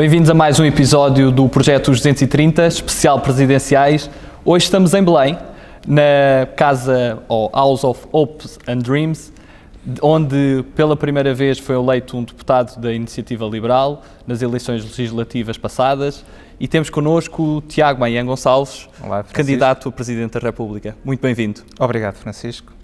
Bem-vindos a mais um episódio do Projeto 230, especial presidenciais. Hoje estamos em Belém, na casa ou House of Hopes and Dreams, onde pela primeira vez foi eleito um deputado da Iniciativa Liberal nas eleições legislativas passadas. E temos connosco o Tiago Maian Gonçalves, Olá, candidato a Presidente da República. Muito bem-vindo. Obrigado, Francisco.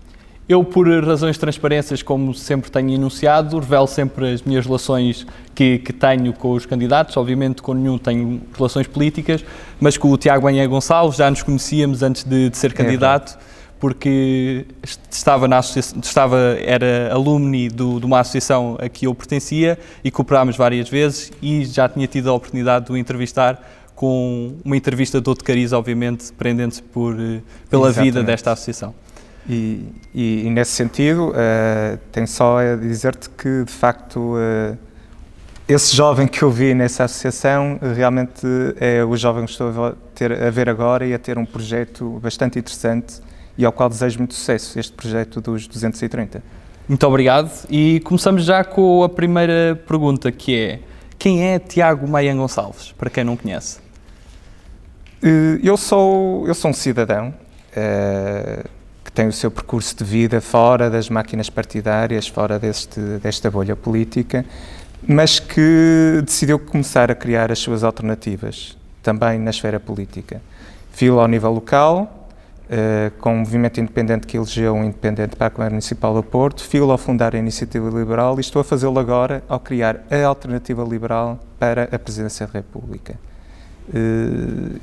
Eu, por razões de transparências, como sempre tenho enunciado, revelo sempre as minhas relações que, que, tenho com os candidatos. Obviamente, com nenhum tenho relações políticas, mas com o Tiago Banha Gonçalves já nos conhecíamos antes de, de ser candidato, é porque estava na estava, era alumni do, de uma associação a que eu pertencia e cooperámos várias vezes e já tinha tido a oportunidade de o entrevistar com uma entrevista de outro cariz, obviamente, prendendo-se por, eh, pela Exatamente. vida desta associação. E, e, e, nesse sentido, uh, tenho só a dizer-te que, de facto, uh, esse jovem que eu vi nessa associação realmente é o jovem que estou a, ter, a ver agora e a ter um projeto bastante interessante e ao qual desejo muito sucesso, este projeto dos 230. Muito obrigado. E começamos já com a primeira pergunta, que é quem é Tiago Maian Gonçalves, para quem não conhece? Uh, eu, sou, eu sou um cidadão tem o seu percurso de vida fora das máquinas partidárias, fora deste, desta bolha política, mas que decidiu começar a criar as suas alternativas, também na esfera política. Filo ao nível local, uh, com um movimento independente que elegeu um independente para a Câmara Municipal do Porto, filo ao fundar a Iniciativa Liberal e estou a fazê-lo agora ao criar a Alternativa Liberal para a Presidência da República. Uh,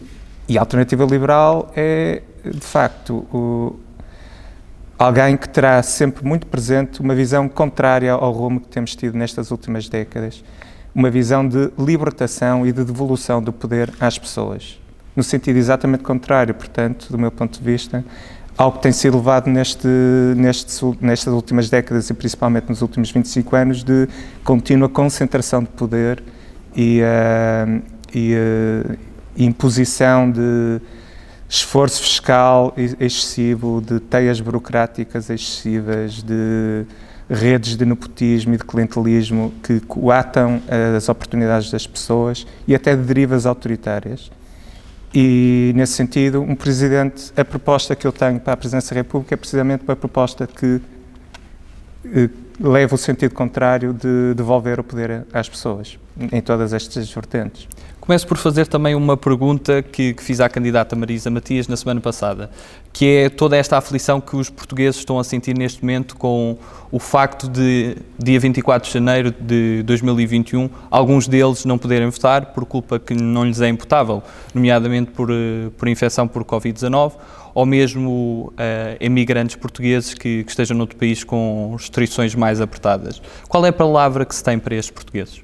e a Alternativa Liberal é, de facto, o, alguém que terá sempre muito presente uma visão contrária ao rumo que temos tido nestas últimas décadas, uma visão de libertação e de devolução do poder às pessoas, no sentido exatamente contrário, portanto, do meu ponto de vista, ao que tem sido levado neste, neste, nestas últimas décadas e principalmente nos últimos 25 anos de contínua concentração de poder e, uh, e uh, imposição de esforço fiscal excessivo, de teias burocráticas excessivas, de redes de nepotismo e de clientelismo que coatam as oportunidades das pessoas e até de derivas autoritárias. E, nesse sentido, um presidente, a proposta que eu tenho para a Presidência da República é precisamente uma proposta que eh, leva o sentido contrário de devolver o poder às pessoas, em todas estas vertentes. Começo por fazer também uma pergunta que, que, fiz à candidata Marisa Matias na semana passada, que é toda esta aflição que os portugueses estão a sentir neste momento com o facto de, dia 24 de janeiro de 2021, alguns deles não poderem votar por culpa que não lhes é imputável, nomeadamente por, eh, por infecção por Covid-19, ou mesmo uh, emigrantes portugueses que, que estejam noutro país com restrições mais apertadas. Qual é a palavra que se tem para estes portugueses?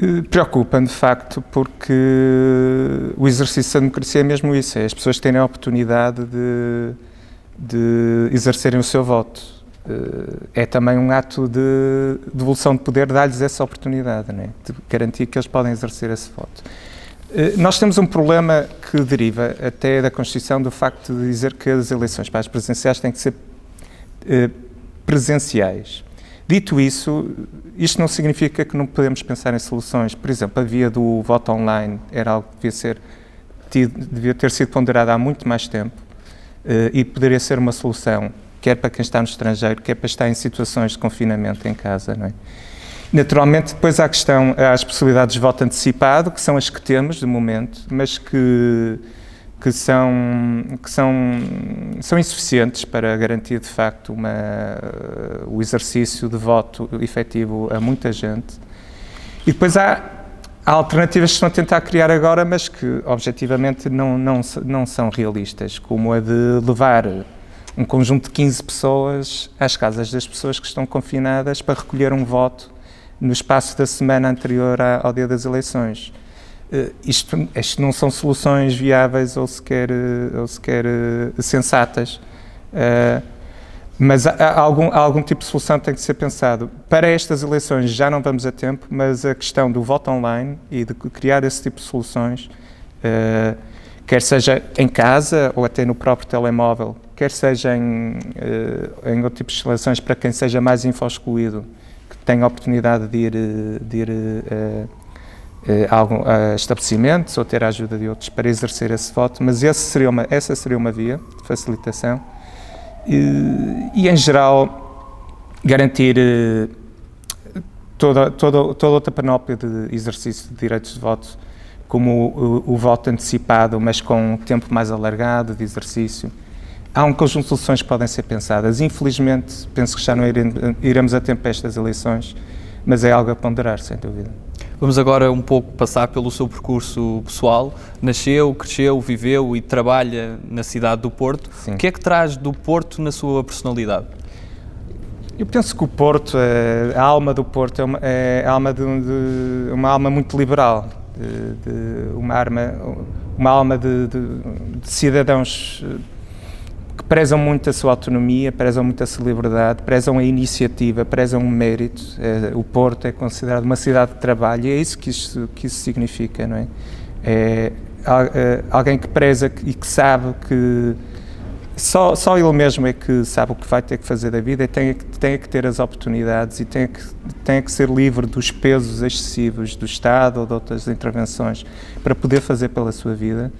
Eh, preocupa-me, de facto, porque o exercício da democracia é mesmo isso, é as pessoas terem a oportunidade de, de exercerem o seu voto. Eh, é também um ato de devolução de poder dar-lhes essa oportunidade, é? de garantir que eles podem exercer esse voto. Eh, nós temos um problema que deriva até da Constituição do facto de dizer que as eleições para as presidenciais têm que ser presenciais. Dito isso, isto não significa que não podemos pensar em soluções. Por exemplo, a via do voto online era algo que devia, ser, devia ter sido ponderado há muito mais tempo uh, e poderia ser uma solução, quer para quem está no estrangeiro, quer para estar em situações de confinamento em casa. Não é? Naturalmente, depois há a questão, há as possibilidades de voto antecipado, que são as que temos de momento, mas que que são, que são, são insuficientes para garantir de facto uma, o exercício de voto efetivo a muita gente. E depois há, há alternativas que estão a tentar criar agora, mas que objetivamente não, não, não são realistas, como a de levar um conjunto de 15 pessoas às casas das pessoas que estão confinadas para recolher um voto no espaço da semana anterior ao dia das eleições. Uh, isto, isto, não são soluções viáveis ou sequer, uh, ou sequer uh, sensatas. mas há, algum, há algum tipo de solução que tem que ser pensado. Para estas eleições já não vamos a tempo, mas a questão do voto online e de criar esse tipo de soluções, quer seja em casa ou até no próprio telemóvel, quer seja em, em outro tipo de instalações para quem seja mais info-excluído, que tenha a oportunidade de ir, de ir algum, estabelecimentos ou ter a ajuda de outros para exercer esse voto, mas seria uma, essa seria uma via de facilitação. E, e em geral, garantir toda, toda, toda outra panóplia de exercício de direitos de voto, como o, o, o voto antecipado, mas com um tempo mais alargado de exercício. Há um conjunto de soluções que podem ser pensadas. Infelizmente, penso que já não iremos a tempo estas eleições, mas é algo a ponderar, sem dúvida. Vamos agora um pouco passar pelo seu percurso pessoal. Nasceu, cresceu, viveu e trabalha na cidade do Porto. Sim. O que é que traz do Porto na sua personalidade? Eu penso que o Porto, é, a alma do Porto é uma, é alma de, de, uma alma muito liberal, de, de uma, arma, uma alma de, de, cidadãos prezam muito a sua autonomia, prezam muito a sua liberdade, prezam a iniciativa, prezam o mérito. É, o Porto é considerado uma cidade de trabalho e é isso que isso, que isso significa, não é? É, é alguém que preza e que sabe que só, só ele mesmo é que sabe o que vai ter que fazer da vida e tem, tem que ter as oportunidades e tem que, tem que ser livre dos pesos excessivos do Estado ou de outras intervenções para poder fazer pela sua vida.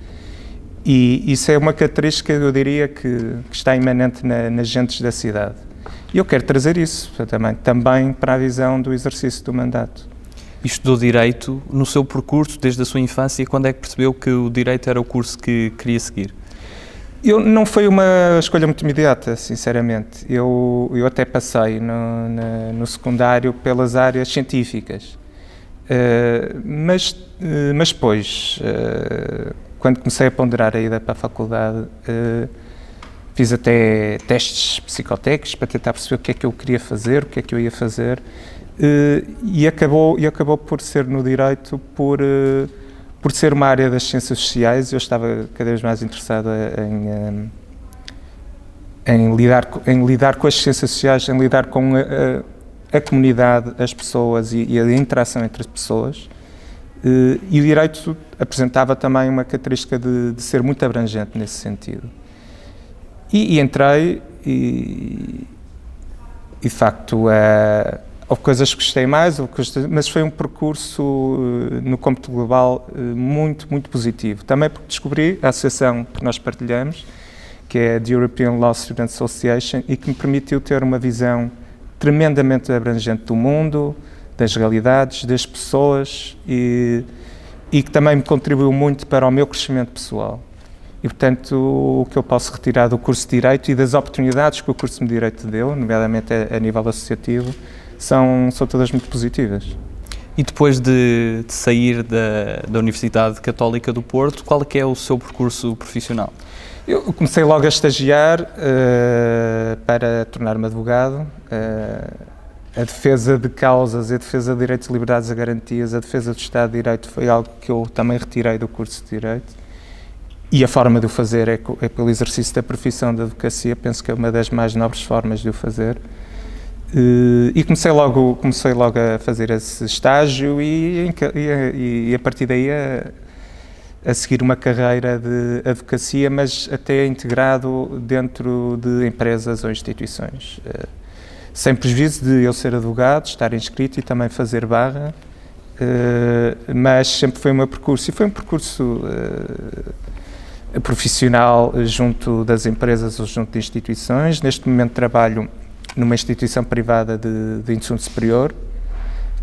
E isso é uma característica, eu diria, que, que está imanente na, nas gentes da cidade. E eu quero trazer isso também, também para a visão do exercício do mandato. E estudou Direito no seu percurso, desde a sua infância, quando é que percebeu que o Direito era o curso que queria seguir? Eu, não foi uma escolha muito imediata, sinceramente. Eu, eu até passei no, na, no secundário pelas áreas científicas. Uh, mas, uh, mas depois, uh, quando comecei a ponderar a ida para a faculdade, fiz até testes psicotécnicos para tentar perceber o que é que eu queria fazer, o que é que eu ia fazer, e, acabou, e acabou por ser no direito por por ser uma área das ciências sociais, eu estava cada vez mais interessado em, em, em lidar, em lidar com as ciências sociais, em lidar com a, a comunidade, as pessoas e, e, a interação entre as pessoas. Eh, e o direito apresentava também uma característica de, de ser muito abrangente nesse sentido. E, e entrei e, e de facto, a Houve coisas que gostei mais, mas foi um percurso eh, no cômputo global muito, muito positivo. Também porque descobri a associação que nós partilhamos, que é a European Law Student Association, e que me permitiu ter uma visão tremendamente abrangente do mundo, das realidades, das pessoas e, e que também me contribuiu muito para o meu crescimento pessoal. E, portanto, o que eu posso retirar do curso de Direito e das oportunidades que o curso de Direito deu, nomeadamente a, a nível associativo, são, são todas muito positivas. E depois de, de sair da, da Universidade Católica do Porto, qual é é o seu percurso profissional? Eu comecei logo a estagiar uh, para tornar-me advogado. Uh, a defesa de causas, a defesa de direitos, liberdades e garantias, a defesa do Estado de Direito foi algo que eu também retirei do curso de Direito. E a forma de o fazer é, é pelo exercício da profissão da advocacia, penso que é uma das mais nobres formas de o fazer. Uh, e comecei logo, comecei logo a fazer esse estágio e, e, e a partir daí a, a, seguir uma carreira de advocacia, mas até integrado dentro de empresas ou instituições. Uh, sem prejuízo de eu ser advogado, estar inscrito e também fazer barra, uh, mas sempre foi o meu percurso. E foi um percurso profissional junto das empresas ou junto de instituições. Neste momento trabalho numa instituição privada de, de ensino superior.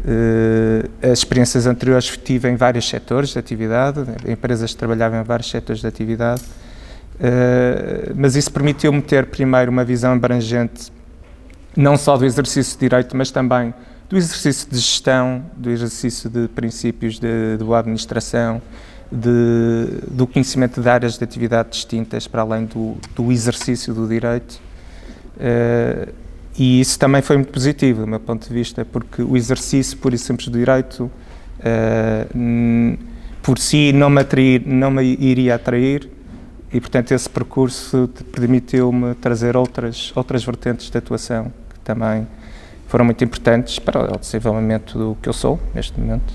Uh, as experiências anteriores tive em vários setores de atividade, empresas que trabalhavam em vários setores de atividade, uh, mas isso permitiu-me ter primeiro uma visão abrangente, não só do exercício de direito, mas também do exercício de gestão, do exercício de princípios de, de boa administração, de, do conhecimento de áreas de atividade distintas para além do, do exercício do direito. Uh, e isso também foi muito positivo, do meu ponto de vista, porque o exercício puro e simples do direito, uh, por si, não me, atrair, não me iria atrair, e portanto esse percurso permitiu-me trazer outras, outras vertentes de atuação também foram muito importantes para o desenvolvimento do que eu sou neste momento.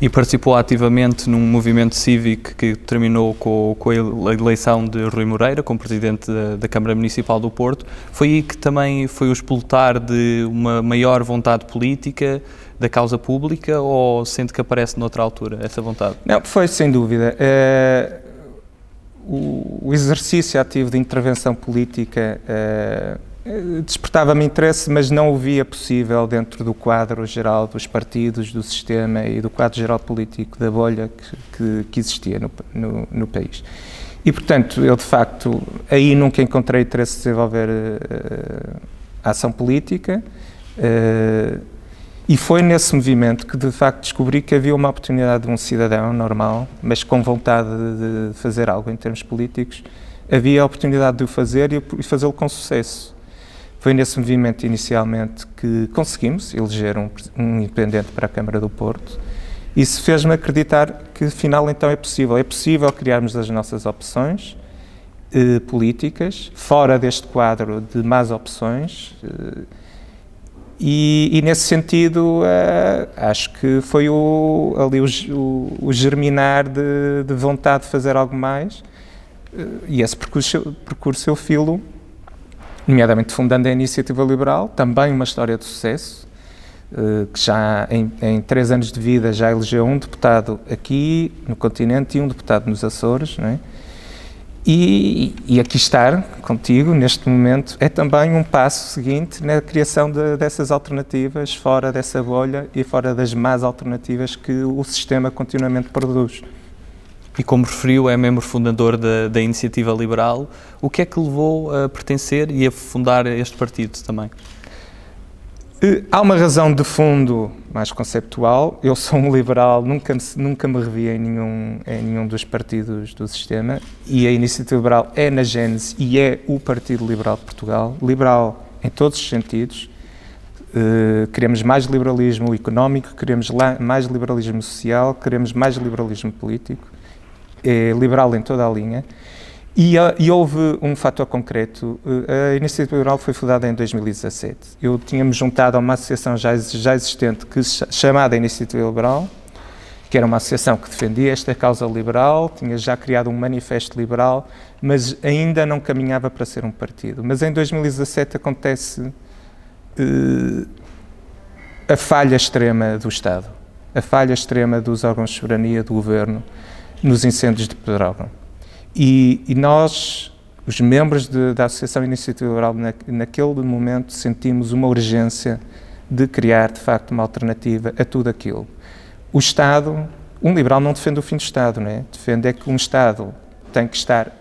E participou ativamente num movimento cívico que terminou com, com a eleição de Rui Moreira como presidente da, da, Câmara Municipal do Porto. Foi aí que também foi o explotar de uma maior vontade política da causa pública ou sente que aparece noutra altura essa vontade? Não, foi sem dúvida. É, o, o, exercício ativo de intervenção política é, despertava-me interesse, mas não o via possível dentro do quadro geral dos partidos, do sistema e do quadro geral político da bolha que, que, que existia no, no, no, país. E, portanto, eu de facto aí nunca encontrei interesse de desenvolver uh, ação política. Uh, e foi nesse movimento que de facto descobri que havia uma oportunidade de um cidadão normal, mas com vontade de fazer algo em termos políticos, havia a oportunidade de o fazer e fazê-lo com sucesso. Foi nesse movimento, inicialmente, que conseguimos eleger um, um independente para a Câmara do Porto. Isso fez-me acreditar que, afinal, então é possível. É possível criarmos as nossas opções eh, políticas, fora deste quadro de más opções. Eh, e, e, nesse sentido, eh, acho que foi o, ali o, o, o germinar de, de, vontade de fazer algo mais. Eh, e esse percurso, percurso eu filo nomeadamente fundando a Iniciativa Liberal, também uma história de sucesso, eh, que já em, em, três anos de vida já elegeu um deputado aqui no continente e um deputado nos Açores, não é? E, e, aqui estar contigo neste momento é também um passo seguinte na criação de, dessas alternativas fora dessa bolha e fora das más alternativas que o sistema continuamente produz e como referiu, é membro fundador da, da Iniciativa Liberal. O que é que levou a pertencer e a fundar este partido também? Eh, há uma razão de fundo mais conceptual. Eu sou um liberal, nunca me, nunca me revi em nenhum, em nenhum dos partidos do sistema e a Iniciativa Liberal é na gênese e é o Partido Liberal de Portugal. Liberal em todos os sentidos. Uh, queremos mais liberalismo económico, queremos mais liberalismo social, queremos mais liberalismo político é liberal em toda a linha. E, e, houve um fator concreto. A Iniciativa Liberal foi fundada em 2017. Eu tinha-me juntado a uma associação já, já existente que, chamada Iniciativa Liberal, que era uma associação que defendia esta causa liberal, tinha já criado um manifesto liberal, mas ainda não caminhava para ser um partido. Mas em 2017 acontece uh, a falha extrema do Estado, a falha extrema dos órgãos de soberania do governo nos incêndios de Pedrógão. E, e, nós, os membros de, da Associação Iniciativa Liberal, na, naquele momento sentimos uma urgência de criar, de facto, uma alternativa a tudo aquilo. O Estado, um liberal não defende o fim do Estado, não é? Defende é que um Estado tem que estar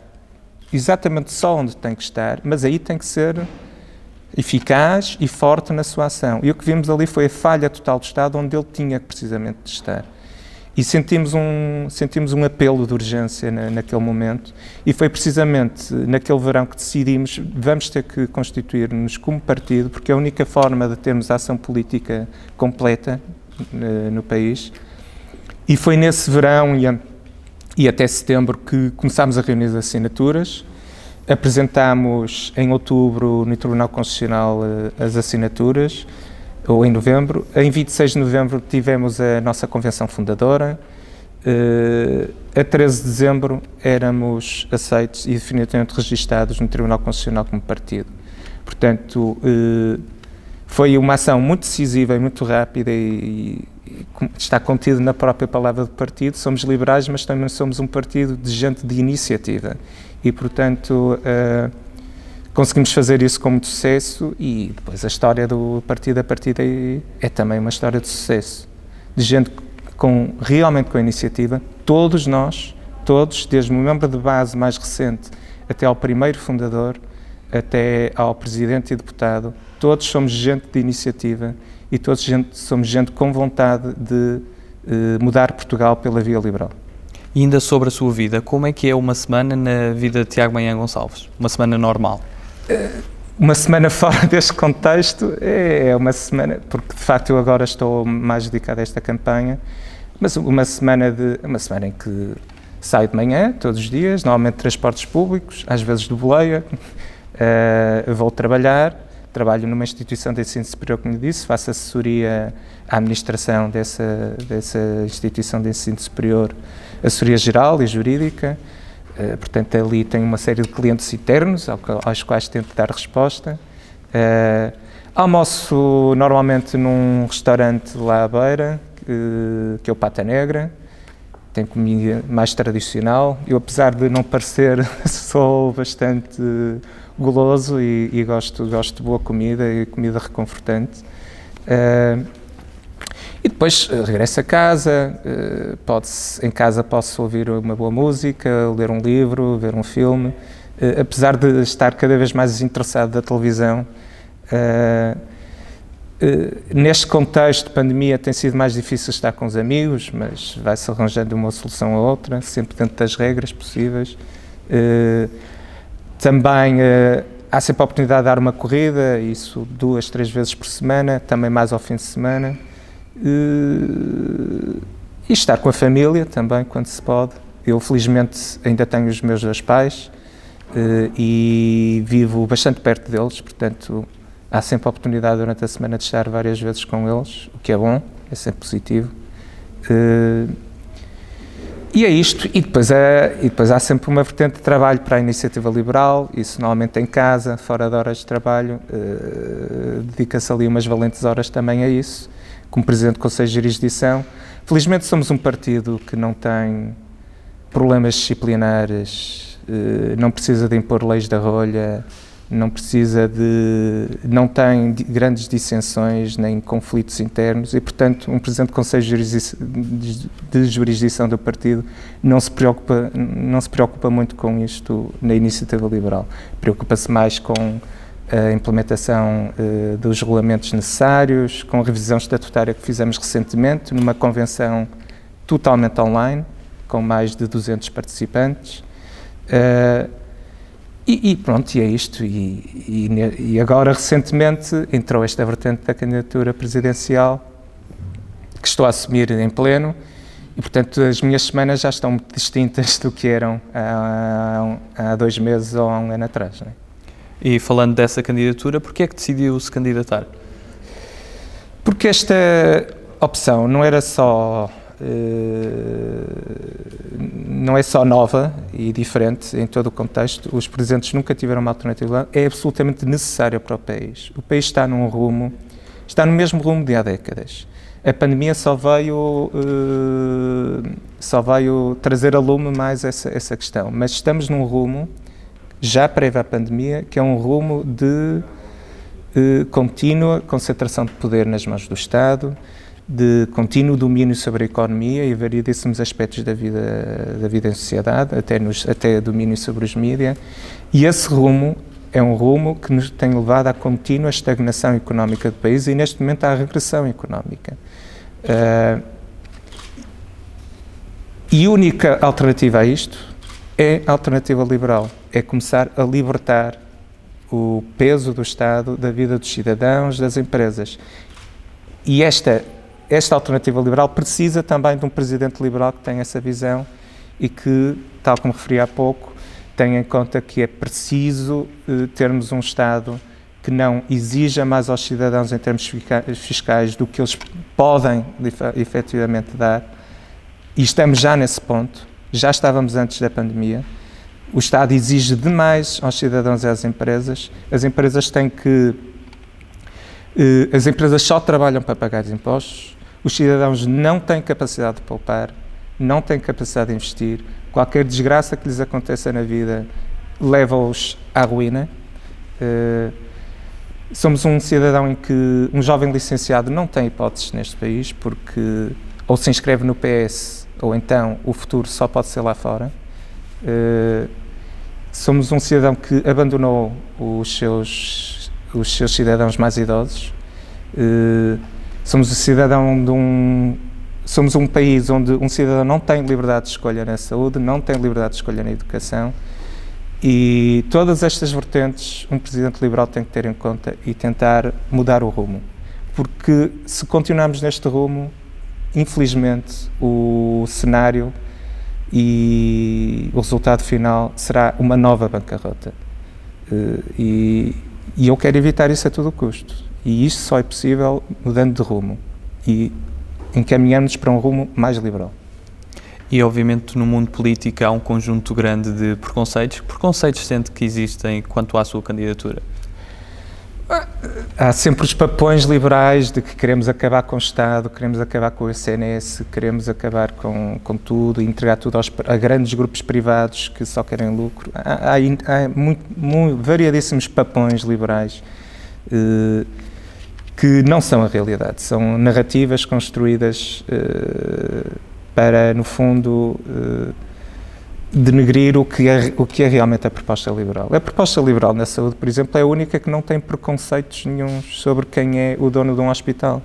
exatamente só onde tem que estar, mas aí tem que ser eficaz e forte na sua ação. E o que vimos ali foi a falha total do Estado, onde ele tinha precisamente de estar. E sentimos um, sentimos um apelo de urgência na, naquele momento, e foi precisamente naquele verão que decidimos vamos ter que constituir-nos como partido, porque é a única forma de termos ação política completa uh, no país. E foi nesse verão e, e até setembro que começámos a reunir as assinaturas. Apresentámos em outubro no Tribunal Constitucional uh, as assinaturas ou em novembro. Em 26 de novembro tivemos a nossa convenção fundadora. Uh, a 13 de dezembro éramos aceitos e definitivamente registados no Tribunal Constitucional como partido. Portanto, uh, foi uma ação muito decisiva e muito rápida e, e, está contido na própria palavra do partido. Somos liberais, mas também somos um partido de gente de iniciativa. E, portanto, uh, conseguimos fazer isso com muito sucesso e depois a história do partido a partir daí é também uma história de sucesso, de gente com realmente com a iniciativa, todos nós, todos, desde o membro de base mais recente até ao primeiro fundador, até ao presidente e deputado, todos somos gente de iniciativa e todos gente, somos gente com vontade de eh, mudar Portugal pela via liberal. E ainda sobre a sua vida, como é que é uma semana na vida de Tiago Manhã Gonçalves? Uma semana normal? Uma semana fora deste contexto é uma semana, porque de facto eu agora estou mais dedicado a esta campanha, mas uma semana, de, uma semana em que saio de manhã, todos os dias, normalmente transportes públicos, às vezes de boleia, uh, vou trabalhar, trabalho numa instituição de ensino superior, como disse, faço assessoria à administração dessa, dessa instituição de ensino superior, assessoria geral e jurídica. Uh, portanto, ali tenho uma série de clientes internos aos quais tento dar resposta. Uh, almoço normalmente num restaurante lá à beira, que é o Pata Negra tem comida mais tradicional. Eu, apesar de não parecer, sou bastante goloso e, e gosto, gosto de boa comida e comida reconfortante. Uh, e depois uh, regresso a casa, uh, pode em casa posso ouvir uma boa música, ler um livro, ver um filme. Uh, apesar de estar cada vez mais interessado da televisão, neste contexto de pandemia tem sido mais difícil estar com os amigos, mas vai-se arranjando uma solução ou outra, sempre dentro das regras possíveis. Também há sempre a oportunidade de dar uma corrida, isso duas, três vezes por semana, também mais ao fim de semana. E estar com a família também, quando se pode. Eu, felizmente, ainda tenho os meus dois pais e vivo bastante perto deles, portanto há sempre a oportunidade durante a semana de estar várias vezes com eles, o que é bom, é sempre positivo. Uh, e é isto, e depois, é, e depois há sempre uma vertente de trabalho para a iniciativa liberal, isso normalmente em casa, fora de horas de trabalho, dedica-se ali umas valentes horas também a isso, como Presidente do Conselho de Jurisdição. Felizmente somos um partido que não tem problemas disciplinares, uh, não precisa de impor leis da rolha, não precisa de, não tem grandes dissensões nem conflitos internos e, portanto, um presidente do Conselho de Jurisdição do partido não se preocupa, não se preocupa muito com isto na iniciativa liberal. Preocupa-se mais com a implementação uh, dos regulamentos necessários, com a revisão estatutária que fizemos recentemente, numa convenção totalmente online, com mais de 200 participantes. Uh, e, e, pronto, e é isto. E, e, e, agora, recentemente, entrou esta vertente da candidatura presidencial que estou a assumir em pleno. E, portanto, as minhas semanas já estão muito distintas do que eram há, há dois meses ou há um ano atrás. É? E falando dessa candidatura, porquê é que decidiu se candidatar? Porque esta opção não era só eh, não é só nova e diferente em todo o contexto, os presentes nunca tiveram uma alternativa, é absolutamente necessária para o país. O país está num rumo, está no mesmo rumo de há décadas. A pandemia só veio, uh, só veio trazer a lume mais essa, essa questão, mas estamos num rumo, já prévio à pandemia, que é um rumo de uh, contínua concentração de poder nas mãos do Estado, de contínuo domínio sobre a economia e variedíssimos aspectos da vida, da vida em sociedade, até, nos, até domínio sobre os mídias. E esse rumo é um rumo que nos tem levado à contínua estagnação económica do país e, neste momento, à regressão económica. Uh, e única alternativa a isto é a alternativa liberal, é começar a libertar o peso do Estado da vida dos cidadãos, das empresas. E esta esta alternativa liberal precisa também de um presidente liberal que tenha essa visão e que, tal como referi há pouco, tenha em conta que é preciso uh, termos um Estado que não exija mais aos cidadãos em termos fiscais do que eles podem efetivamente dar. E estamos já nesse ponto, já estávamos antes da pandemia. O Estado exige demais aos cidadãos e às empresas. As empresas têm que. Uh, as empresas só trabalham para pagar impostos os cidadãos não têm capacidade de poupar, não têm capacidade de investir. Qualquer desgraça que lhes aconteça na vida leva-os à ruína. Uh, somos um cidadão em que um jovem licenciado não tem hipóteses neste país porque ou se inscreve no PS ou então o futuro só pode ser lá fora. Uh, somos um cidadão que abandonou os seus, os seus cidadãos mais idosos. Uh, Somos um cidadão de um somos um país onde um cidadão não tem liberdade de escolha na saúde, não tem liberdade de escolha na educação e todas estas vertentes um presidente liberal tem que ter em conta e tentar mudar o rumo. Porque se continuarmos neste rumo, infelizmente o cenário e o resultado final será uma nova bancarrota. Eh, e, E eu quero evitar isso a todo custo. E isto só é possível mudando de rumo e encaminhando-nos para um rumo mais liberal. E, obviamente, no mundo político há um conjunto grande de preconceitos. Que preconceitos sente que existem quanto à sua candidatura? Há sempre os papões liberais de que queremos acabar com o Estado, queremos acabar com o SNS, queremos acabar com, com tudo, entregar tudo aos, a grandes grupos privados que só querem lucro. Há, há, há muito, muito, variadíssimos papões liberais eh, que não são a realidade, são narrativas construídas eh, para, no fundo, eh, denegrir o que, é, o que é realmente a proposta liberal. A proposta liberal na saúde, por exemplo, é a única que não tem preconceitos nenhums sobre quem é o dono de um hospital.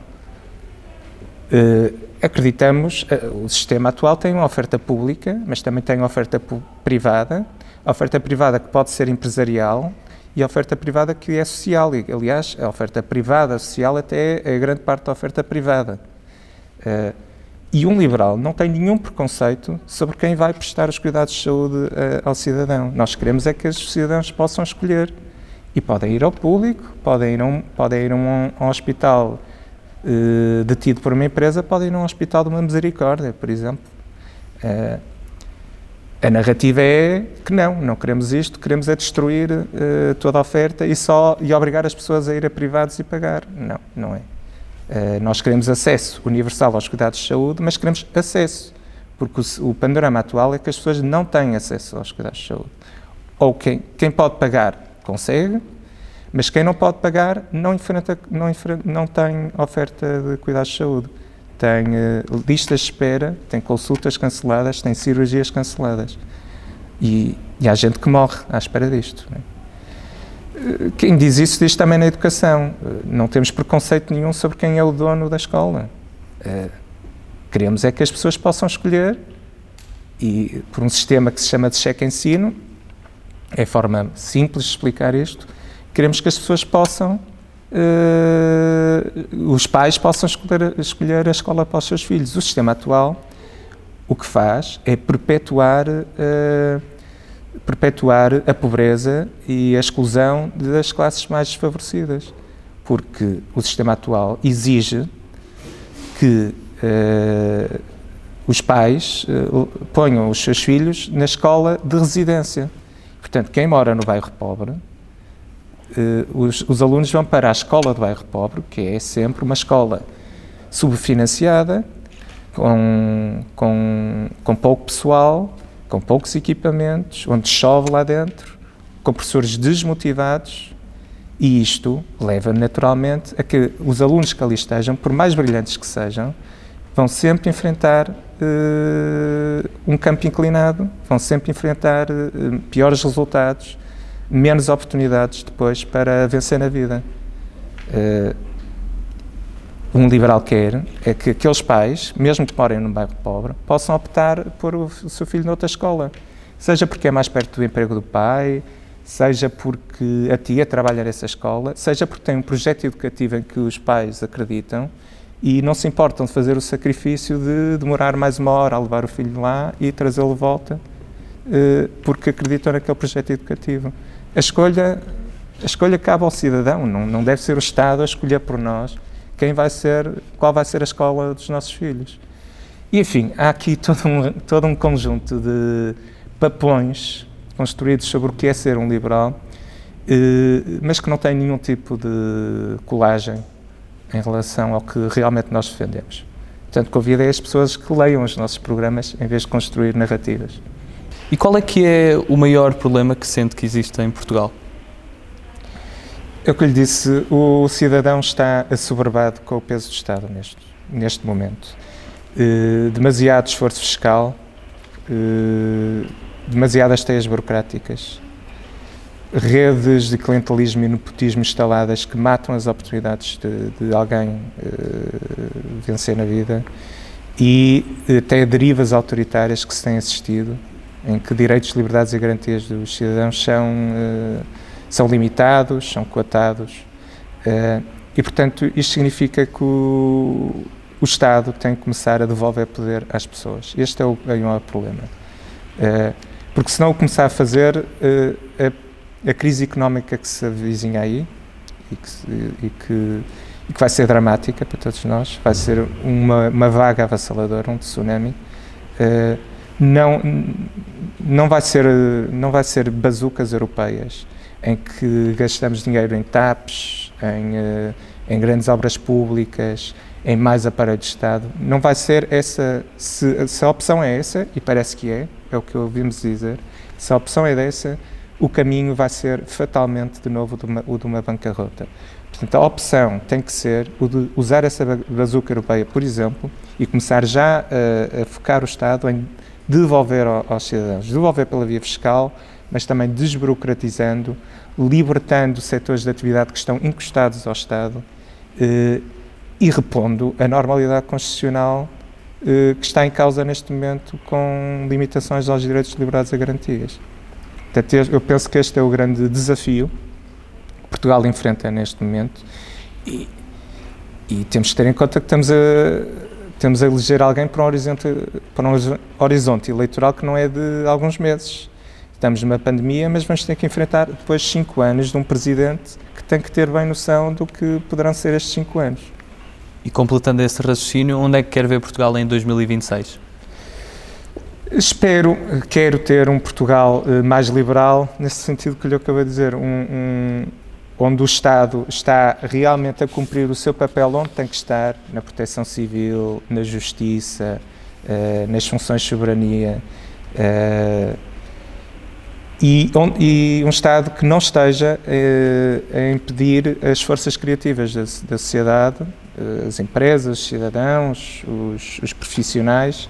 Uh, acreditamos, uh, o sistema atual tem uma oferta pública, mas também tem uma oferta privada, a oferta privada que pode ser empresarial e a oferta privada que é social. E, aliás, a oferta privada social até é grande parte da oferta privada. Uh, e um liberal não tem nenhum preconceito sobre quem vai prestar os cuidados de saúde uh, ao cidadão. Nós queremos é que os cidadãos possam escolher. E podem ir ao público, podem ir a um, podem ir a um, a um hospital uh, detido por uma empresa, podem ir a um hospital de uma misericórdia, por exemplo. Uh, a narrativa é que não, não queremos isto, queremos é destruir toda a oferta e só e obrigar as pessoas a ir a privados e pagar. Não, não é. Uh, nós queremos acesso universal aos cuidados de saúde, mas queremos acesso, porque o, o, panorama atual é que as pessoas não têm acesso aos cuidados de saúde. Ou quem, quem pode pagar consegue, mas quem não pode pagar não, enfrenta, não, enfrenta, não tem oferta de cuidados de saúde. Tem uh, listas de espera, tem consultas canceladas, tem cirurgias canceladas. E, e há gente que morre à espera disto. Né? Quem diz isso diz também na educação. Não temos preconceito nenhum sobre quem é o dono da escola. Eh, queremos é que as pessoas possam escolher e por um sistema que se chama de cheque-ensino, é forma simples de explicar isto, queremos que as pessoas possam, uh, os pais possam escolher, escolher, a escola para os seus filhos. O sistema atual o que faz é perpetuar uh, perpetuar a pobreza e a exclusão das classes mais desfavorecidas, porque o sistema atual exige que uh, os pais uh, ponham os seus filhos na escola de residência. Portanto, quem mora no bairro pobre, uh, os, os alunos vão para a escola do bairro pobre, que é sempre uma escola subfinanciada, com, com, com pouco pessoal, com poucos equipamentos, onde chove lá dentro, com professores desmotivados, e isto leva naturalmente a que os alunos que ali estejam, por mais brilhantes que sejam, vão sempre enfrentar uh, um campo inclinado, vão sempre enfrentar uh, piores resultados, menos oportunidades depois para vencer na vida. Uh, um liberal quer é que aqueles pais, mesmo que morem num bairro pobre, possam optar por o, seu filho noutra escola. Seja porque é mais perto do emprego do pai, seja porque a tia trabalha nessa escola, seja porque tem um projeto educativo em que os pais acreditam e não se importam de fazer o sacrifício de demorar mais uma hora a levar o filho lá e trazê-lo de volta, eh, porque acreditam naquele projeto educativo. A escolha, a escolha cabe ao cidadão, não, não deve ser o Estado a escolher por nós quem vai ser, qual vai ser a escola dos nossos filhos. E, enfim, há aqui todo um, todo um conjunto de papões construídos sobre o que é ser um liberal, eh, mas que não tem nenhum tipo de colagem em relação ao que realmente nós defendemos. Portanto, convido as pessoas que leiam os nossos programas em vez de construir narrativas. E qual é que é o maior problema que sente que existe em Portugal? É o que lhe disse, o cidadão está assoberbado com o peso do Estado neste, neste momento. Uh, demasiado esforço fiscal, uh, demasiadas teias burocráticas, redes de clientelismo e nepotismo instaladas que matam as oportunidades de, de alguém uh, vencer na vida e até derivas autoritárias que se têm assistido, em que direitos, liberdades e garantias dos cidadãos são são limitados, são coatados. Uh, e, portanto, isto significa que o, o, Estado tem que começar a devolver poder às pessoas. Este é o, é maior problema. Uh, porque se não o começar a fazer, uh, a, a, crise económica que se avizinha aí, e que, e que, e que vai ser dramática para todos nós, vai ser uma, uma vaga avassaladora, um tsunami. Não, não, vai ser, não vai ser bazucas europeias em que gastamos dinheiro em TAPs, em, uh, em grandes obras públicas, em mais aparelhos de Estado. Não vai ser essa, se, se, a opção é essa, e parece que é, é o que ouvimos dizer, se a opção é dessa, o caminho vai ser fatalmente de novo de uma, o de uma bancarrota. Portanto, a opção tem que ser o de usar essa bazuca europeia, por exemplo, e começar já a, a focar o Estado em devolver aos cidadãos, devolver pela via fiscal, mas também desburocratizando, libertando setores de atividade que estão encostados ao Estado eh, e repondo a normalidade constitucional eh, que está em causa neste momento com limitações aos direitos liberados e garantias. Portanto, eu penso que este é o grande desafio que Portugal enfrenta neste momento e, e temos que ter em conta que estamos a, temos a eleger alguém para um, horizonte, para um horizonte eleitoral que não é de alguns meses. Estamos numa pandemia, mas vamos ter que enfrentar depois cinco anos de um presidente que tem que ter bem noção do que poderão ser estes cinco anos. E completando esse raciocínio, onde é que quer ver Portugal em 2026? Espero, quero ter um Portugal uh, mais liberal, nesse sentido que lhe acabei de dizer, um, um, onde o Estado está realmente a cumprir o seu papel onde tem que estar, na proteção civil, na justiça, uh, nas funções de soberania, uh, e, e, um Estado que não esteja a impedir as forças criativas da, da sociedade eh, as empresas, os cidadãos, os, os profissionais,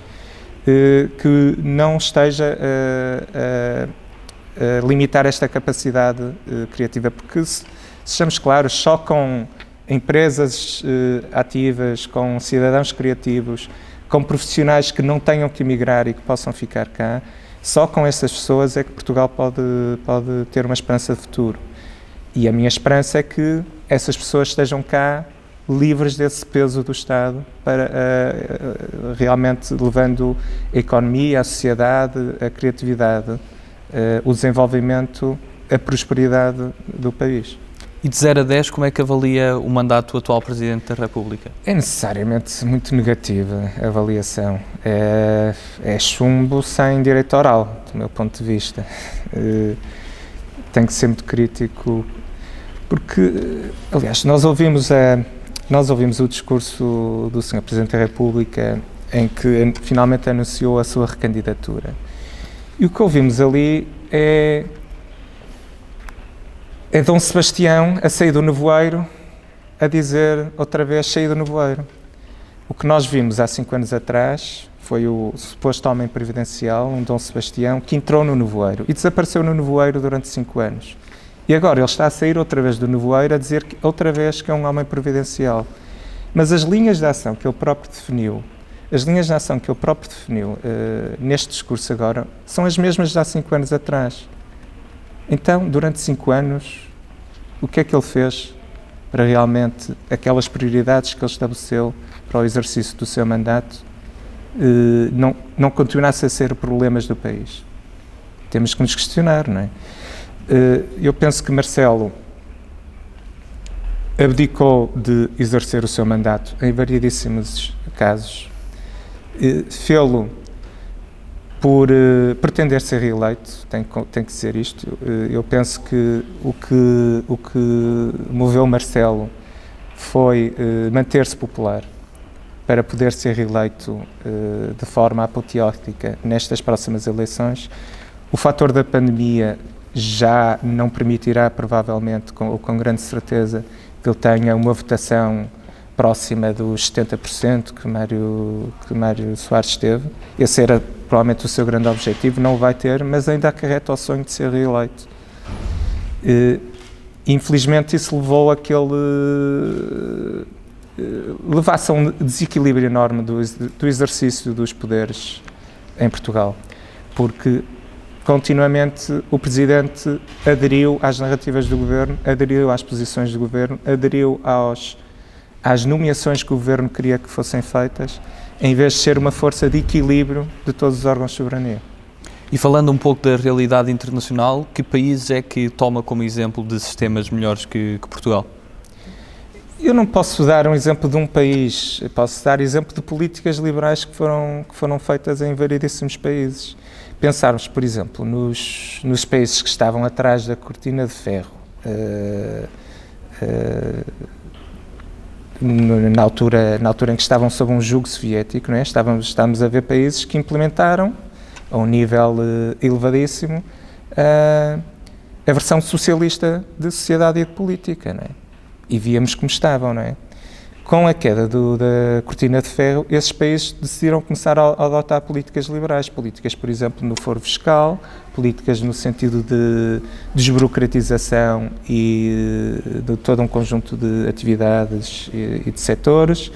eh, que não esteja a, a, a, limitar esta capacidade eh, criativa, porque se, sejamos claros, só com empresas ativas, com cidadãos criativos, com profissionais que não tenham que emigrar e que possam ficar cá, só com essas pessoas é que Portugal pode, pode ter uma esperança de futuro. E a minha esperança é que essas pessoas estejam cá livres desse peso do Estado, para uh, realmente levando a economia, a sociedade, a criatividade, uh, o desenvolvimento, a prosperidade do país. E de 0 a 10, como é que avalia o mandato do atual Presidente da República? É necessariamente muito negativa a avaliação. É, é chumbo sem direito oral, do meu ponto de vista. Uh, tenho que ser muito crítico, porque, aliás, nós ouvimos a nós ouvimos o discurso do Sr. Presidente da República em que finalmente anunciou a sua recandidatura. E o que ouvimos ali é, é Dom Sebastião a sair do nevoeiro a dizer outra vez sair do nevoeiro. O que nós vimos há cinco anos atrás foi o suposto homem previdencial, um Dom Sebastião, que entrou no nevoeiro e desapareceu no nevoeiro durante cinco anos. E agora ele está a sair outra vez do nevoeiro a dizer que, outra vez que é um homem providencial. Mas as linhas de ação que ele próprio definiu, as linhas de ação que ele próprio definiu uh, neste discurso agora, são as mesmas de há cinco anos atrás. Então, durante cinco anos, o que é que ele fez para realmente aquelas prioridades que ele estabeleceu para o exercício do seu mandato uh, não, não continuassem a ser problemas do país? Temos que nos questionar, não é? Eh, eu penso que Marcelo abdicou de exercer o seu mandato em variedíssimos casos. Fê-lo por uh, pretender ser reeleito, tem, tem que ser isto. Uh, eu penso que o que, o que moveu Marcelo foi uh, manter-se popular para poder ser reeleito de forma apoteótica nestas próximas eleições. O fator da pandemia já não permitirá, provavelmente, com, ou com grande certeza, que ele tenha uma votação próxima dos 70% que Mário, que Mário Soares teve. Esse era provavelmente o seu grande objetivo, não vai ter, mas ainda acarreta o sonho de ser reeleito. Infelizmente isso levou a que ele levasse a um desequilíbrio enorme do, do exercício dos poderes em Portugal, porque continuamente o Presidente aderiu às narrativas do Governo, aderiu às posições do Governo, aderiu aos, às nomeações que o Governo queria que fossem feitas, em vez de ser uma força de equilíbrio de todos os órgãos de soberania. E falando um pouco da realidade internacional, que países é que toma como exemplo de sistemas melhores que, que Portugal? Eu não posso dar um exemplo de um país, eu posso dar exemplo de políticas liberais que foram, que foram feitas em variedíssimos países. Pensarmos, por exemplo, nos, nos países que estavam atrás da cortina de ferro, uh, uh, na, altura, na altura em que estavam sob um jugo soviético, não é? estávamos, estávamos a ver países que implementaram, a um nível uh, elevadíssimo, a versão socialista de sociedade e de política. Não é? e víamos como estavam, não é? Com a queda do, da cortina de ferro, esses países decidiram começar a, adotar políticas liberais, políticas, por exemplo, no foro fiscal, políticas no sentido de desburocratização e de todo um conjunto de atividades e, de setores,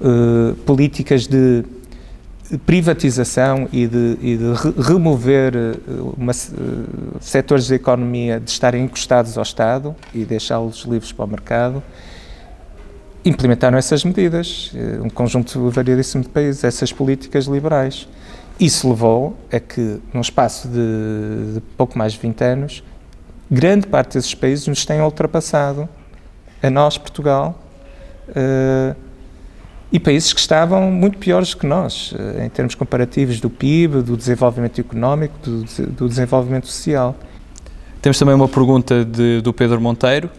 uh, políticas de privatização e de, e de remover eh, uma, setores da economia de estarem encostados ao Estado e deixá-los livres para o mercado, implementaram essas medidas, uh, um conjunto variadíssimo de países, essas políticas liberais. Isso levou a que, num espaço de, de pouco mais de 20 anos, grande parte desses países nos tenham ultrapassado. A nós, Portugal, uh, e países que estavam muito piores que nós, eh, em termos comparativos do PIB, do desenvolvimento económico, do, do desenvolvimento social. Temos também uma pergunta de, do Pedro Monteiro,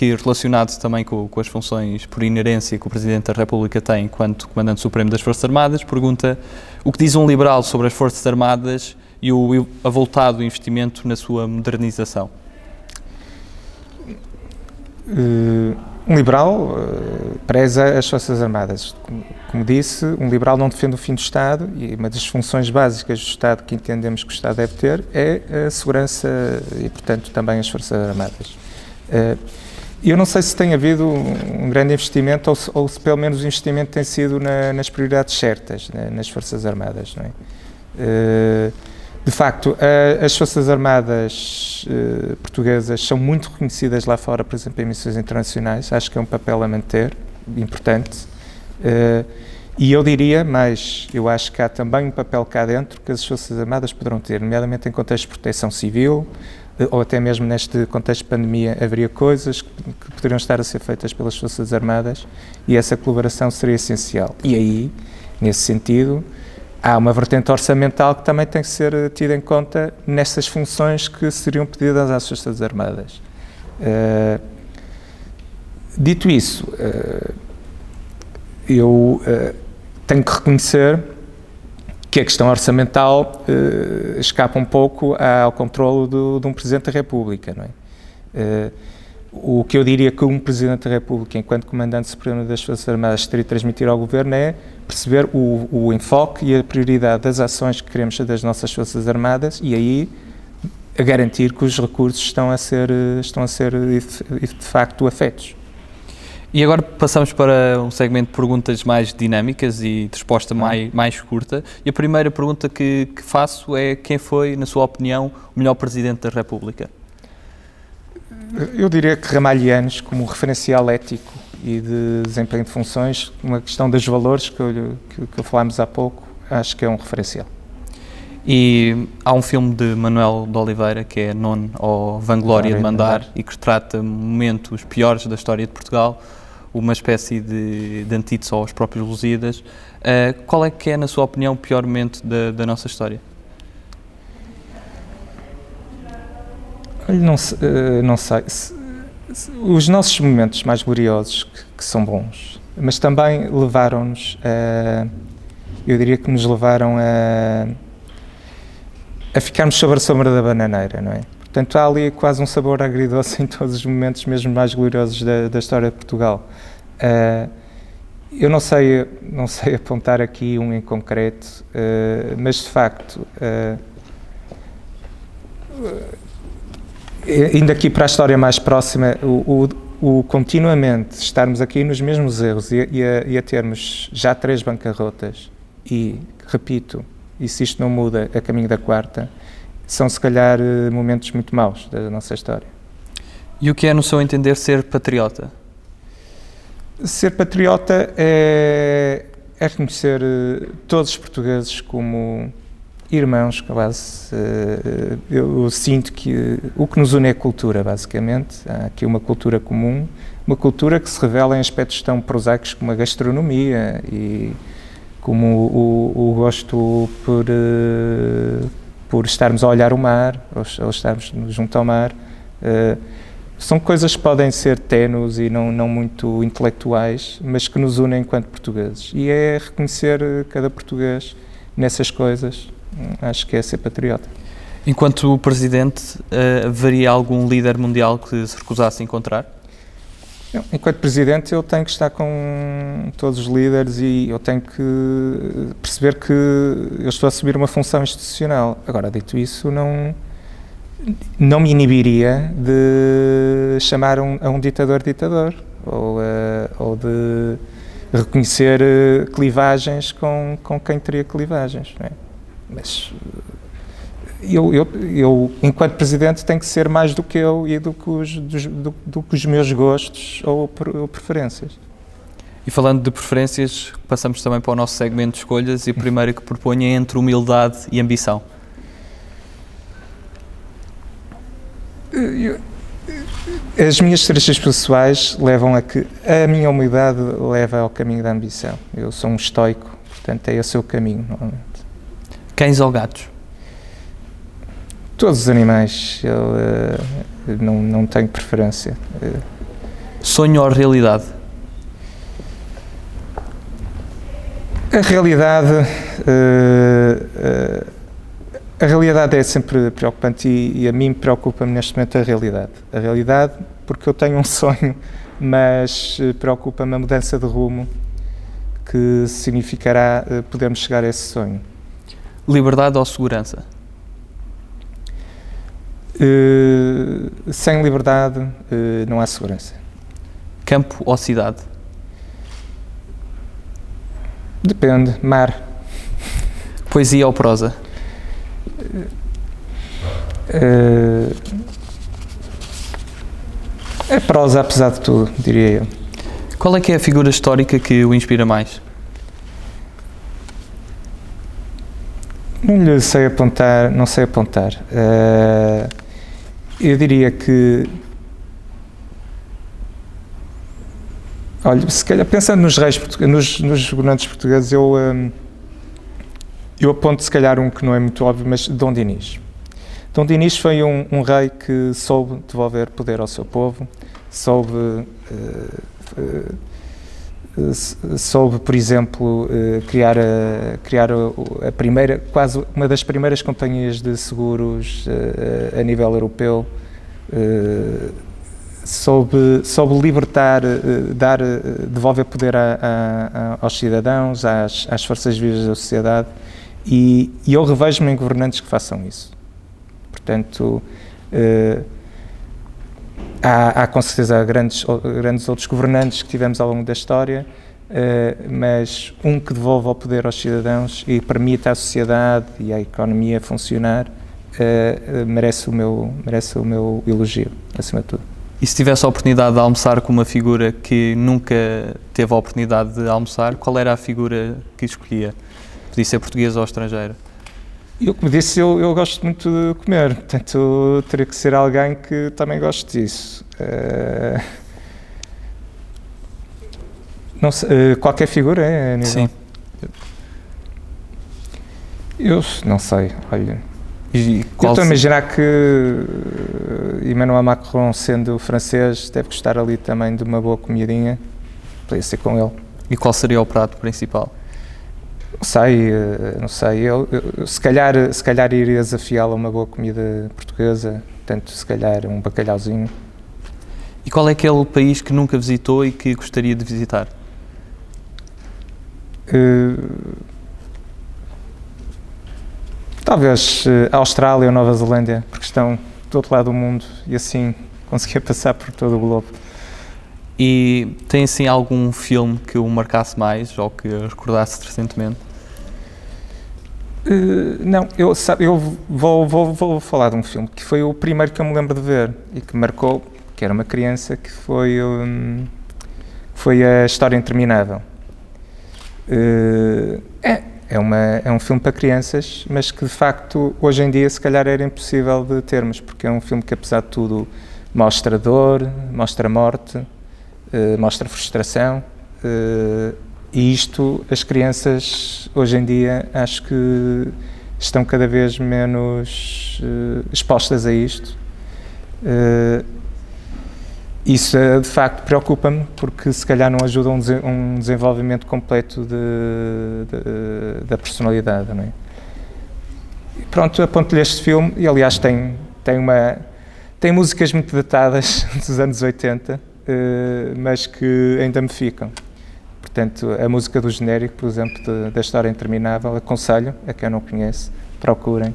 que relacionado também com, com, as funções por inerência que o Presidente da República tem enquanto Comandante Supremo das Forças Armadas, pergunta o que diz um liberal sobre as Forças Armadas e o avultado investimento na sua modernização. Uh um liberal uh, preza as Forças Armadas. Como, disse, um liberal não defende o fim do Estado e uma das funções básicas do Estado que entendemos que o Estado deve ter é a segurança e, portanto, também as Forças Armadas. Uh, eu não sei se tem havido um grande investimento ou se, ou se pelo menos o investimento tem sido na, nas prioridades certas, né, nas Forças Armadas. Não é? Uh, de facto, as Forças Armadas uh, portuguesas são muito reconhecidas lá fora, por exemplo, em missões internacionais. Acho que é um papel a manter, importante. Uh, e eu diria, mas eu acho que há também um papel cá dentro que as Forças Armadas poderão ter, nomeadamente em contexto de proteção civil, ou até mesmo neste contexto de pandemia, haveria coisas que, poderiam estar a ser feitas pelas Forças Armadas e essa colaboração seria essencial. E aí, nesse sentido, há uma vertente orçamental que também tem que ser eh, tida em conta nessas funções que seriam pedidas às Forças Armadas. Uh, dito isso, eu tenho que reconhecer que a questão orçamental escapa um pouco ao controle do, de um Presidente da República, não é? o que eu diria que um Presidente da República, enquanto Comandante Supremo das Forças Armadas, teria de transmitir ao Governo é perceber o, o, enfoque e a prioridade das ações que queremos das nossas Forças Armadas e aí garantir que os recursos estão a ser, estão a ser de facto afetos. E agora passamos para um segmento de perguntas mais dinâmicas e de resposta mais, mais curta. E a primeira pergunta que, que faço é quem foi, na sua opinião, o melhor Presidente da República? Eu diria que Ramalhianos, como referencial ético e de desempenho de funções, uma questão dos valores que, eu, que, que falámos há pouco, acho que é um referencial. E há um filme de Manuel de Oliveira que é Non ou Vanglória de Mandar e que trata momentos piores da história de Portugal, uma espécie de, de antítese aos próprios Lusíadas. Uh, qual é que é, na sua opinião, o pior momento da, da nossa história? Olha, não, uh, não sei. Os nossos momentos mais gloriosos, que, que são bons, mas também levaram-nos a. Eu diria que nos levaram a. a ficarmos sobre a sombra da bananeira, não é? Portanto, há ali quase um sabor agridoce em todos os momentos, mesmo mais gloriosos da, da história de Portugal. Uh, eu não sei, não sei apontar aqui um em concreto, uh, mas de facto. Uh, aqui para a história mais próxima, o, o, o continuamente estarmos aqui nos mesmos erros e, e, a, e, a, termos já três bancarrotas e, repito, e se isto não muda a caminho da quarta, são se calhar momentos muito maus da nossa história. E o que é, no seu entender, ser patriota? Ser patriota é, é reconhecer eh, todos os portugueses como, irmãos, quase. Uh, eu, sinto que o que nos une é cultura, basicamente. Há aqui uma cultura comum, uma cultura que se revela em aspectos tão prosaicos como a gastronomia e como o, o, o gosto por, por estarmos a olhar o mar, ou, ou estarmos junto ao mar. São coisas que podem ser tenues e não, não muito intelectuais, mas que nos unem enquanto portugueses. E é reconhecer cada português nessas coisas. Acho que é ser patriota. Enquanto presidente, uh, haveria algum líder mundial que se recusasse a encontrar? Enquanto presidente, eu tenho que estar com todos os líderes e eu tenho que perceber que eu estou a assumir uma função institucional. Agora, dito isso, não não me inibiria de chamar um, a um ditador ditador ou, uh, ou de reconhecer uh, clivagens com, com quem teria clivagens. É? Mas eu, eu, eu, enquanto presidente, tenho que ser mais do que eu e do que os, do, do que os meus gostos ou, ou preferências. E falando de preferências, passamos também para o nosso segmento de escolhas e o primeiro que proponho é entre humildade e ambição. As minhas estratégias pessoais levam a que a minha humildade leva ao caminho da ambição. Eu sou um estoico, portanto é esse o caminho, normalmente. Cães ou gatos? Todos os animais. Eu uh, não, não tenho preferência. Uh, Sonho ou realidade? A realidade. Uh, a realidade é sempre preocupante e, e a mim preocupa-me neste momento a realidade. A realidade, porque eu tenho um sonho, mas eh, preocupa-me a mudança de rumo que significará uh, podermos chegar a esse sonho. Liberdade ou segurança? Uh, sem liberdade uh, não há segurança. Campo ou cidade? Depende. Mar. Poesia ou prosa? Uh, é prosa, apesar de tudo, diria eu. Qual é que é a figura histórica que o inspira mais? Não lhe sei apontar, não sei apontar. Uh, eu diria que Olha, se calhar pensando nos reis nos, nos governantes portugueses, eu um, eu aponto se calhar um que não é muito óbvio, mas Dom Dinis. Dom Dinis foi um, um rei que soube devolver poder ao seu povo, soube, uh, uh, soube por exemplo, uh, criar, a, criar a, a, primeira, quase uma das primeiras companhias de seguros a nível europeu, soube, soube libertar, dar, devolver poder a, a, aos cidadãos, às, às forças vivas da sociedade e, e eu revejo-me em governantes que façam isso. Portanto, uh, há, há, com certeza grandes, grandes outros governantes que tivemos ao longo da história, uh, mas um que devolva o poder aos cidadãos e permita à sociedade e à economia funcionar uh, merece, o meu, merece o meu elogio, acima de tudo. E se tivesse a oportunidade de almoçar com uma figura que nunca teve a oportunidade de almoçar, qual era a figura que escolhia? Podia ser portuguesa ou estrangeira. Eu, como disse, eu, eu gosto muito de comer, portanto teria que ser alguém que também goste disso. Uh, não sei, uh, qualquer figura é, nível. Sim. Eu não sei, olha. E eu estou a imaginar que eh, Emmanuel Macron, sendo francês, deve gostar ali também de uma boa comidinha. Podia ser com ele. E qual seria o prato principal? Não sei, eh, não sei. Eu, eu, se, calhar, se calhar iria desafiá-lo a uma boa comida portuguesa, tanto se calhar um bacalhauzinho. E qual é aquele país que nunca visitou e que gostaria de visitar? Uh, talvez uh, Austrália ou Nova Zelândia, porque estão do outro lado do mundo e assim conseguia passar por todo o globo. E tem assim algum filme que o marcasse mais ou que recordasse recentemente? Uh, não, eu, sabe, eu vou, vou, vou falar de um filme que foi o primeiro que eu me lembro de ver e que marcou, que era uma criança, que foi, um, foi a História Interminável. Uh, é, é, uma, é um filme para crianças, mas que de facto hoje em dia se calhar era impossível de termos, porque é um filme que apesar de tudo mostra dor, mostra morte, uh, mostra frustração, uh, e isto as crianças hoje em dia acho que estão cada vez menos uh, expostas a isto. isso de facto preocupa-me porque se calhar não ajuda um, um desenvolvimento completo de, de, da personalidade. Não é? Pronto, aponto-lhe este filme e aliás tem, tem uma tem músicas muito datadas dos anos 80, eh, mas que ainda me ficam. Portanto, a música do genérico, por exemplo, de, da História Interminável, aconselho a quem não conhece, procurem.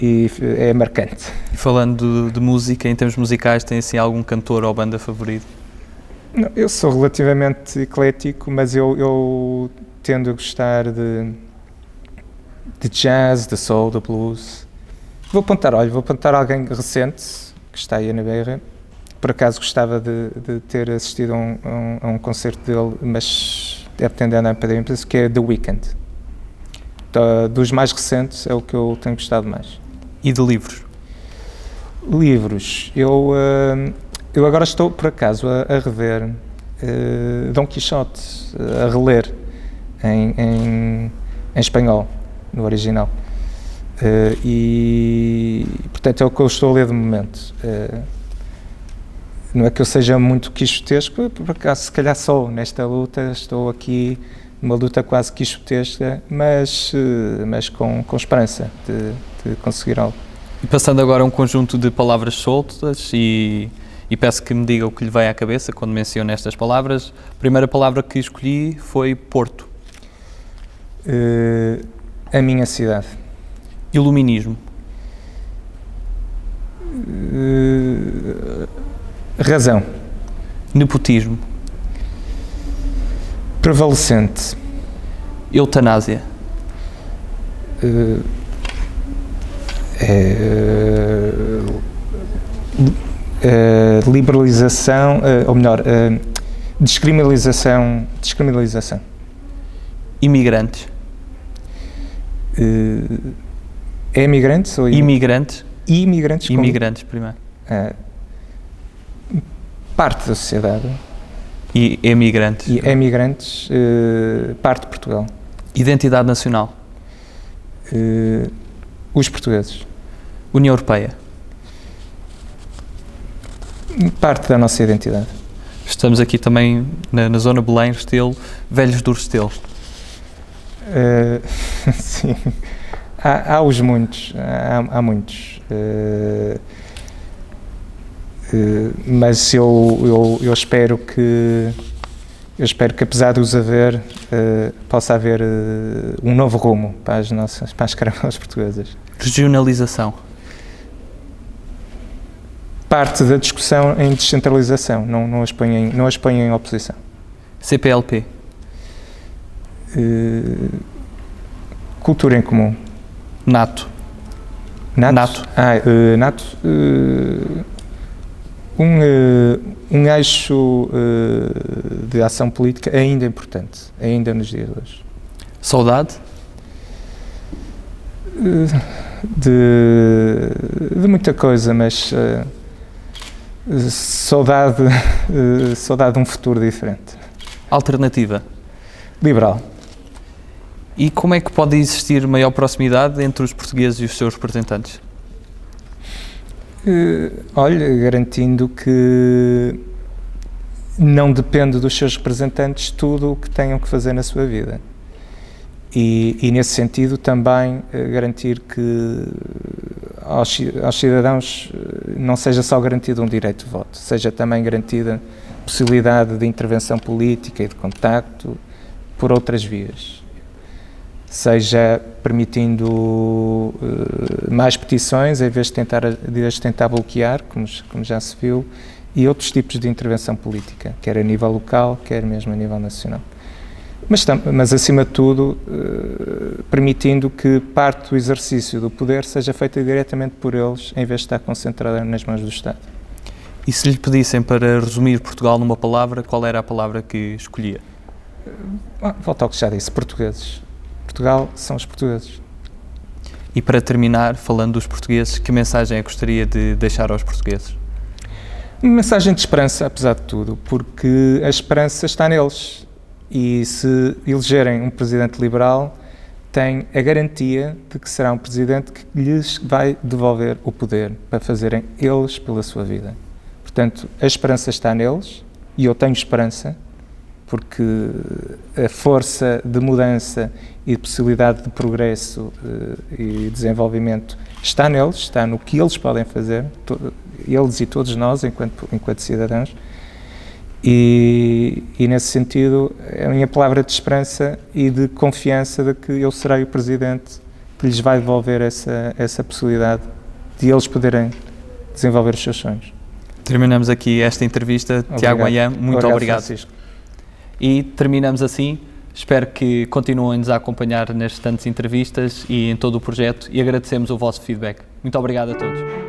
E é marcante. E falando de, de música, em termos musicais, tem assim algum cantor ou banda favorito? Não, eu sou relativamente eclético, mas eu, eu tendo a gostar de, de jazz, de soul, de blues. Vou apontar, olha, vou apontar alguém recente, que está aí na Beira. Por acaso gostava de, de ter assistido a um, a, um, concerto dele, mas deve tender a para dentro, que é The Weeknd. Então, dos mais recentes é o que eu tenho gostado mais. E de livros? Livros. Eu, uh, eu agora estou, por acaso, a, a rever uh, Dom Quixote, a reler em, em, em espanhol, no original. Uh, e, portanto, é o que eu estou a ler de momento. Uh, não é que eu seja muito quixotesco, por acaso, se calhar sou nesta luta, estou aqui numa luta quase quixotesca, mas, uh, mas com, com esperança de, de conseguir algo. E passando agora a um conjunto de palavras soltas e, e peço que me diga o que lhe vem à cabeça quando menciona estas palavras. A primeira palavra que escolhi foi Porto. a minha cidade. Iluminismo. Uh, razão. Nepotismo. Prevalecente. Eutanásia. Uh, é, uh, liberalização, ou melhor, descriminalização, descriminalização. Imigrantes. É imigrantes ou imigrantes? Imigrantes. Imigrantes, primeiro. Parte da sociedade. E emigrantes. E emigrantes, uh, parte de Portugal. Identidade nacional. Uh, os portugueses. União Europeia. Parte da nossa identidade. Estamos aqui também na, na zona Belém, Restelo, Velhos do Restelo. Uh, sim. Há, há os muitos, há, há muitos. Uh, mas eu, eu, eu, espero que eu espero que apesar de os haver uh, possa haver um novo rumo para as nossas para as caravelas portuguesas. Regionalização. Parte da discussão em descentralização, não, não, as, ponho em, não as ponho em oposição. CPLP. cultura em comum. Nato. Nato? Nato. Ah, uh, nato. Uh, um, uh, um eixo de ação política ainda importante, ainda nos dias de hoje. Saudade? De, de muita coisa, mas saudade, saudade de um futuro diferente. Alternativa? Liberal. E como é que pode existir maior proximidade entre os portugueses e os seus representantes? Uh, olha, garantindo que não depende dos seus representantes tudo o que tenham que fazer na sua vida. E, e nesse sentido também uh, garantir que aos, aos, cidadãos eh, não seja só garantido um direito de voto, seja também garantida possibilidade de intervenção política e de contacto por outras vias seja permitindo uh, mais petições em vez de tentar, de tentar bloquear, como, como já se viu, e outros tipos de intervenção política, quer a nível local, quer mesmo a nível nacional. Mas, mas acima de tudo, uh, permitindo que parte do exercício do poder seja feita diretamente por eles, em vez de estar concentrada nas mãos do Estado. E se lhe pedissem para resumir Portugal numa palavra, qual era a palavra que escolhia? Uh, volto ao que já disse, portugueses Portugal são os portugueses. E para terminar, falando dos portugueses, que mensagem é que gostaria de deixar aos portugueses? Uma mensagem de esperança, apesar de tudo, porque a esperança está neles. E se elegerem um presidente liberal, têm a garantia de que será um presidente que lhes vai devolver o poder para fazerem eles pela sua vida. Portanto, a esperança está neles e eu tenho esperança porque a força de mudança e de possibilidade de progresso uh, e desenvolvimento está neles, está no que eles podem fazer, eles e todos nós, enquanto, enquanto cidadãos. E, e, nesse sentido, é a minha palavra de esperança e de confiança de que eu serei o presidente que lhes vai devolver essa, essa possibilidade de eles poderem desenvolver os seus sonhos. Terminamos aqui esta entrevista. Obrigado. Tiago Ayan, muito obrigado. obrigado. E terminamos assim. Espero que continuem-nos a acompanhar nestas tantas entrevistas e em todo o projeto e agradecemos o vosso feedback. Muito obrigado a todos.